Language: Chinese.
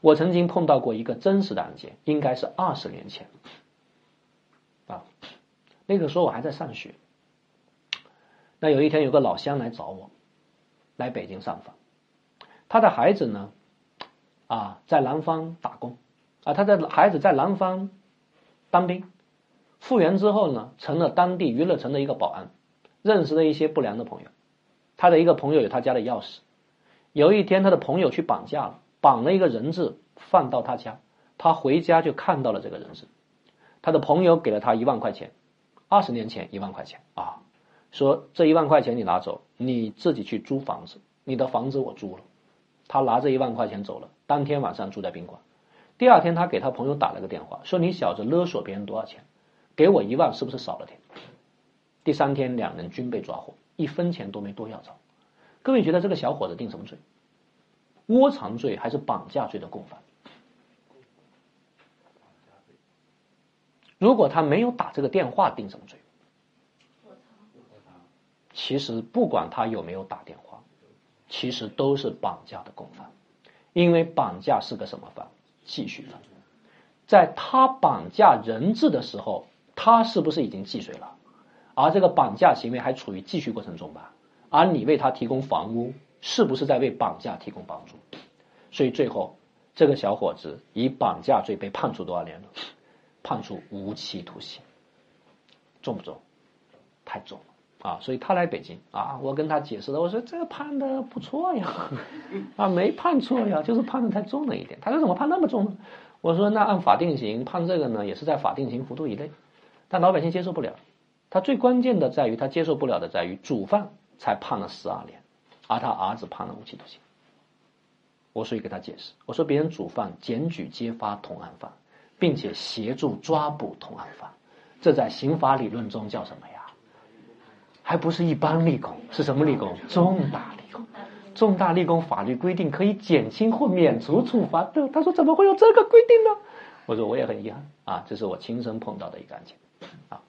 我曾经碰到过一个真实的案件，应该是二十年前，啊，那个时候我还在上学。那有一天有个老乡来找我，来北京上访，他的孩子呢，啊，在南方打工，啊，他的孩子在南方当兵，复员之后呢，成了当地娱乐城的一个保安，认识了一些不良的朋友，他的一个朋友有他家的钥匙，有一天他的朋友去绑架了。绑了一个人质放到他家，他回家就看到了这个人质，他的朋友给了他一万块钱，二十年前一万块钱啊，说这一万块钱你拿走，你自己去租房子，你的房子我租了，他拿着一万块钱走了，当天晚上住在宾馆，第二天他给他朋友打了个电话，说你小子勒索别人多少钱，给我一万是不是少了点？第三天两人均被抓获，一分钱都没多要着，各位觉得这个小伙子定什么罪？窝藏罪还是绑架罪的共犯？如果他没有打这个电话，定什么罪？其实不管他有没有打电话，其实都是绑架的共犯，因为绑架是个什么犯？继续犯。在他绑架人质的时候，他是不是已经既遂了？而这个绑架行为还处于继续过程中吧？而你为他提供房屋。是不是在为绑架提供帮助？所以最后，这个小伙子以绑架罪被判处多少年了？判处无期徒刑，重不重？太重了啊！所以他来北京啊，我跟他解释了，我说这个判的不错呀，啊，没判错呀，就是判的太重了一点。他说怎么判那么重呢？我说那按法定刑判这个呢，也是在法定刑幅度以内，但老百姓接受不了。他最关键的在于他接受不了的在于主犯才判了十二年。而他儿子判了无期徒刑，我所以给他解释，我说别人主犯检举揭发同案犯，并且协助抓捕同案犯，这在刑法理论中叫什么呀？还不是一般立功，是什么立功？重大立功。重大立功法律规定可以减轻或免除处罚的。他说怎么会有这个规定呢？我说我也很遗憾啊，这是我亲身碰到的一个案件啊。